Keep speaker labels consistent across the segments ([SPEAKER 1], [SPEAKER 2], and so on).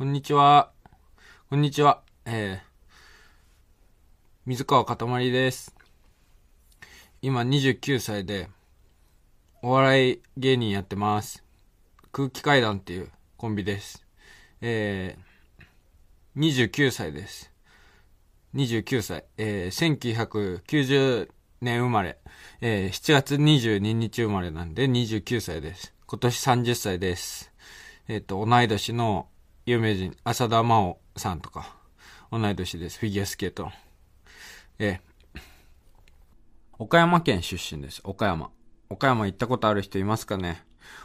[SPEAKER 1] こんにちは。こんにちは。えー、水川かたまりです。今29歳で、お笑い芸人やってます。空気階段っていうコンビです。えー、29歳です。29歳。えー、1990年生まれ。えー、7月22日生まれなんで29歳です。今年30歳です。えっ、と、同い年の有名人、浅田真央さんとか、同い年です。フィギュアスケートの。え、岡山県出身です。岡山。岡山行ったことある人いますかね？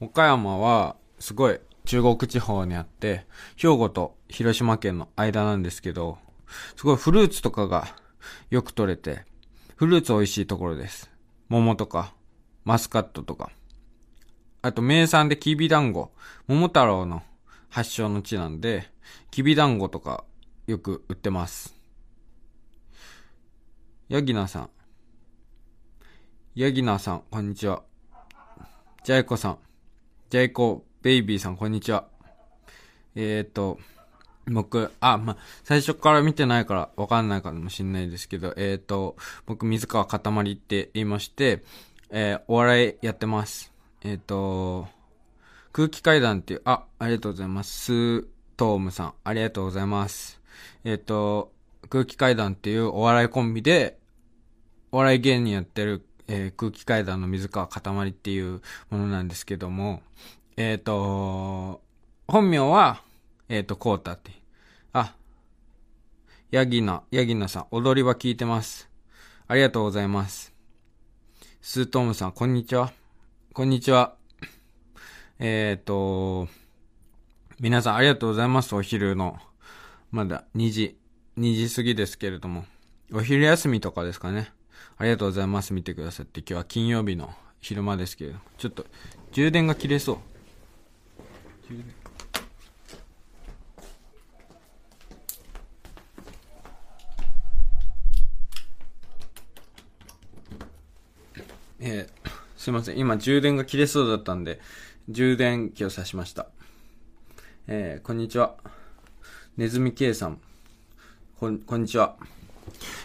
[SPEAKER 1] 岡山は、すごい、中国地方にあって、兵庫と広島県の間なんですけど、すごいフルーツとかがよく取れて、フルーツ美味しいところです。桃とか、マスカットとか。あと名産できびだんご。桃太郎の発祥の地なんで、きびだんごとかよく売ってます。ヤギナさん。ヤギナさん、こんにちは。ジャイコさん。ジャイコベイビーさん、こんにちは。えーと、僕、あ、ま、最初から見てないからわかんないかもしんないですけど、えーと、僕、水川かたまりって言いまして、えー、お笑いやってます。えーと、空気階段っていう、あ、ありがとうございます。スートームさん、ありがとうございます。えっ、と、空気階段っていうお笑いコンビで、お笑い芸人やってる、えー空気階段の水川かたまりっていうものなんですけども、えっ、と、本名は、えっ、と、コータって。あ、ヤギナ、ヤギナさん、踊りは聞いてます。ありがとうございます。スートームさん、こんにちは。こんにちは。えっ、と、皆さんありがとうございます。お昼の、まだ2時、2時過ぎですけれども。お昼休みとかですかね。ありがとうございます。見てくださって。今日は金曜日の昼間ですけれど。ちょっと、充電が切れそう。充電えーすいません。今充電が切れそうだったんで、充電器を挿しました。えーこんにちは。ネズミ K さん。こん、こんにちは。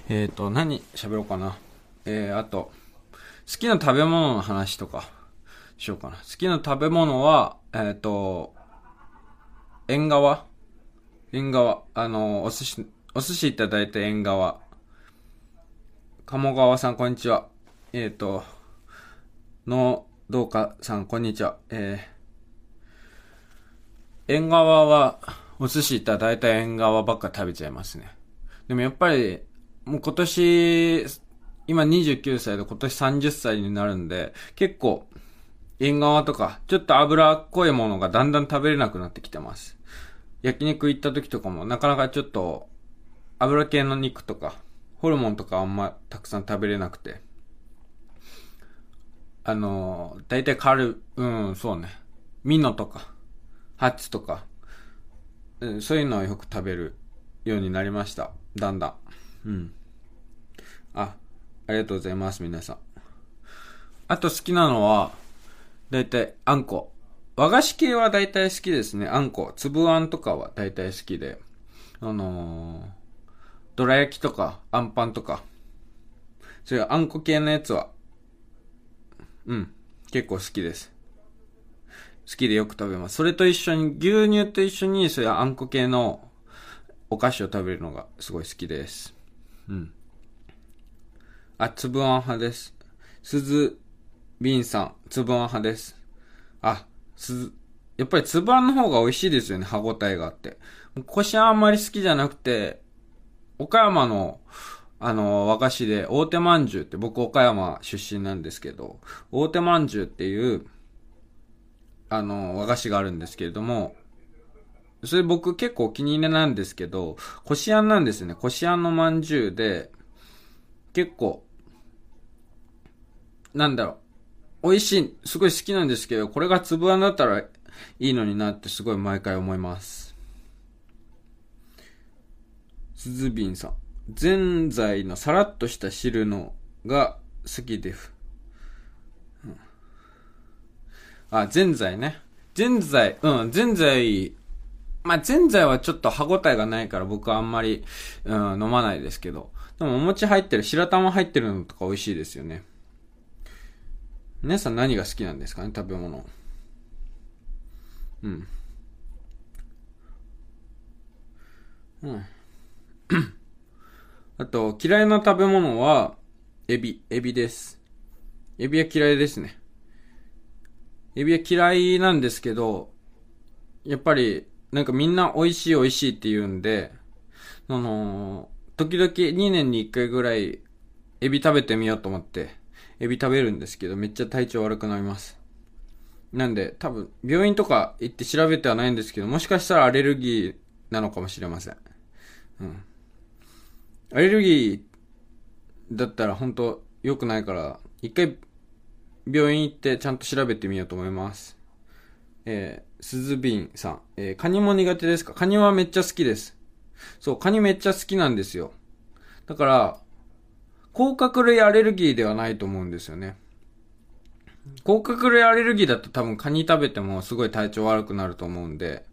[SPEAKER 1] えっ、と、何喋ろうかな。えー、あと、好きな食べ物の話とか、しようかな。好きな食べ物は、えっ、と、縁側？縁側。あの、お寿司、お寿司いただいた縁側。鴨川さん、こんにちは。えっ、と、の、どうかさん、こんにちは。えー、縁側は、お寿司いただいた縁側ばっか食べちゃいますね。でもやっぱり、もう今年、今29歳で今年30歳になるんで、結構、縁側とか、ちょっと脂っこいものがだんだん食べれなくなってきてます。焼肉行った時とかも、なかなかちょっと、油系の肉とか、ホルモンとかあんまたくさん食べれなくて。あの、大体カル、うん、そうね。ミノとか、ハッツとか、うんそういうのをよく食べるようになりました。だんだん。うん。あ、ありがとうございます、皆さん。あと好きなのは、大体、あんこ。和菓子系は大体好きですね。あんこ。粒あんとかは大体好きで。あのー、どら焼きとか、あんパンとか、そういうあんこ系のやつは、うん。結構好きです。好きでよく食べます。それと一緒に、牛乳と一緒に、そういうあんこ系のお菓子を食べるのがすごい好きです。うん。あ、つぶあん派です。すずびんさん、つぶあん派です。あ、すず、やっぱりつぶあんの方が美味しいですよね、歯応えがあって。こしあんあんまり好きじゃなくて、岡山の、あの、和菓子で、大手まんじゅうって、僕岡山出身なんですけど、大手まんじゅうっていう、あの、和菓子があるんですけれども、それ僕結構お気に入りなんですけど、こしあんなんですね。こしあんのまんじゅうで、結構、なんだろう、美味しい、すごい好きなんですけど、これが粒あんだったらいいのになってすごい毎回思います。すずびんさん。ぜんざいのさらっとした汁のが好きです。あ、ぜんざいね。ぜんざい、うん、ぜんざいまあ、ぜんざいはちょっと歯応えがないから僕はあんまり、うん、飲まないですけど。でもお餅入ってる、白玉入ってるのとか美味しいですよね。皆さん何が好きなんですかね、食べ物。うん。うん。あと、嫌いな食べ物は、エビ、エビです。エビは嫌いですね。エビは嫌いなんですけど、やっぱり、なんかみんな美味しい美味しいって言うんで、あのー、時々2年に1回ぐらい、エビ食べてみようと思って、エビ食べるんですけど、めっちゃ体調悪くなります。なんで、多分、病院とか行って調べてはないんですけど、もしかしたらアレルギーなのかもしれません。うん。アレルギーだったら本当良くないから、一回病院行ってちゃんと調べてみようと思います。えー、鈴瓶さん。えー、カニも苦手ですか？カニはめっちゃ好きです。そう、カニめっちゃ好きなんですよ。だから、甲殻類アレルギーではないと思うんですよね。甲殻類アレルギーだと多分カニ食べてもすごい体調悪くなると思うんで、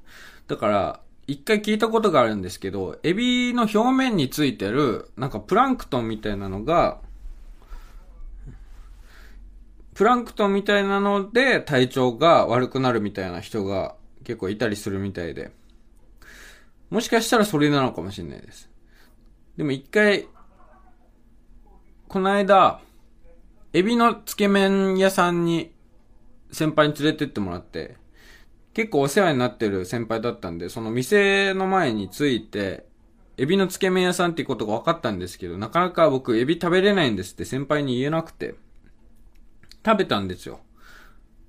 [SPEAKER 1] だから、一回聞いたことがあるんですけど、エビの表面についてる、なんかプランクトンみたいなのが、プランクトンみたいなので体調が悪くなるみたいな人が結構いたりするみたいで。もしかしたらそれなのかもしれないです。でも一回、この間、エビのつけ麺屋さんに先輩に連れてってもらって、結構お世話になってる先輩だったんで、その店の前に着いて、エビのつけ麺屋さんっていうことが分かったんですけど、なかなか僕エビ食べれないんですって先輩に言えなくて、食べたんですよ。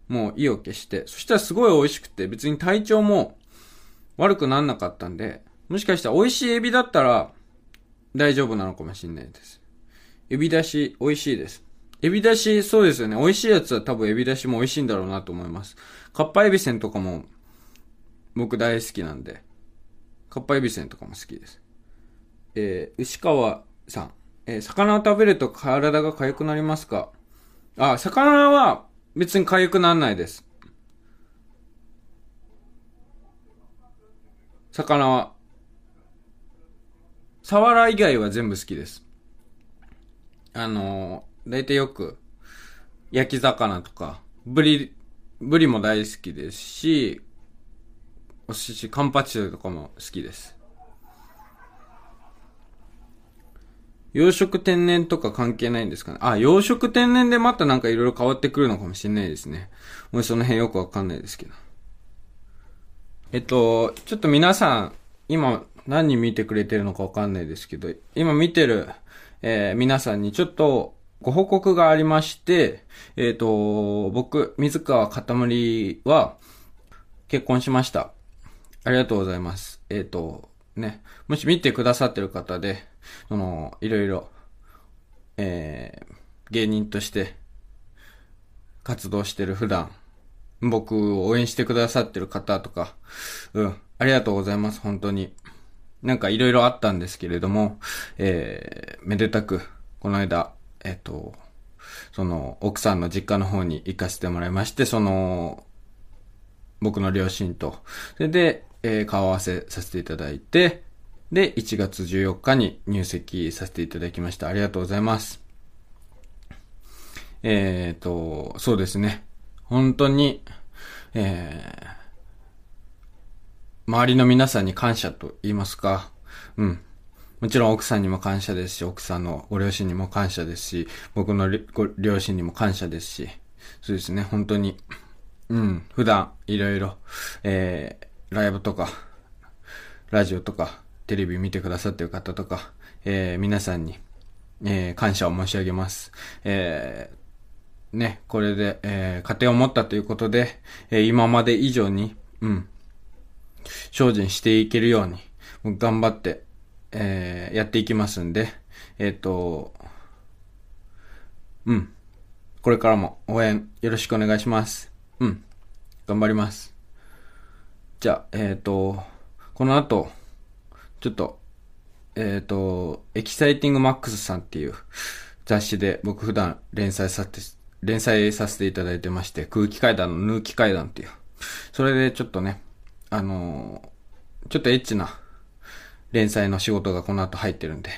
[SPEAKER 1] もう意を決して。そしたらすごい美味しくて、別に体調も悪くなんなかったんで、もしかしたら美味しいエビだったら大丈夫なのかもしれないです。エビだし美味しいです。エビだし、そうですよね。美味しいやつは多分エビだしも美味しいんだろうなと思います。カッパエビせんとかも僕大好きなんで、カッパエビせんとかも好きです。えー、牛川さん。えー、魚を食べると体が痒くなりますか？あ、魚は別に痒くならないです。魚は。サワラ以外は全部好きです。あの大体よく、焼き魚とか、ブリ、ブリも大好きですし、お寿司、カンパチとかも好きです。養殖天然とか関係ないんですかね？あ、養殖天然でまたなんか色々変わってくるのかもしれないですね。もうその辺よくわかんないですけど。えっと、ちょっと皆さん、今何人見てくれてるのかわかんないですけど、今見てる、えー、皆さんにちょっとご報告がありまして、えっ、ー、と、僕、水川かたまりは、結婚しました。ありがとうございます。えっ、ー、と、ね、もし見てくださってる方で、その、いろいろ、えー、芸人として活動してる普段、僕を応援してくださってる方とか、うん、ありがとうございます、本当に。なんかいろいろあったんですけれども、えー、めでたく、この間、えっと、その、奥さんの実家の方に行かせてもらいまして、その、僕の両親と、それで、えー、顔合わせさせていただいて、で、1月14日に入籍させていただきました。ありがとうございます。えっ、と、そうですね。本当に、えー、周りの皆さんに感謝と言いますか、うん。もちろん奥さんにも感謝ですし、奥さんのご両親にも感謝ですし、僕のご両親にも感謝ですし、そうですね、本当に、うん、普段いろいろ、えー、ライブとか、ラジオとか、テレビ見てくださってる方とか、えー、皆さんに、えー、感謝を申し上げます。えー、ね、これで、えー、家庭を持ったということで、えー、今まで以上に、うん、精進していけるように、頑張って、えー、やっていきますんで、えっ、ー、と、うん。これからも応援よろしくお願いします。うん。頑張ります。じゃあ、えっ、ー、と、この後、ちょっと、えっ、と、エキサイティングマックスさんっていう雑誌で僕普段連載させて、連載させていただいてまして、空気階段の抜き階段っていう。それでちょっとね、あのちょっとエッチな連載の仕事がこの後入ってるんで、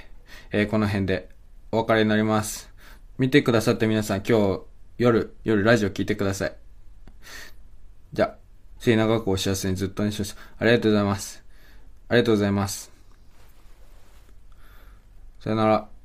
[SPEAKER 1] えー、この辺でお別れになります。見てくださった皆さん今日夜、夜ラジオ聞いてください。じゃあ、末永くお幸せにずっとおします。ありがとうございます。ありがとうございます。さよなら。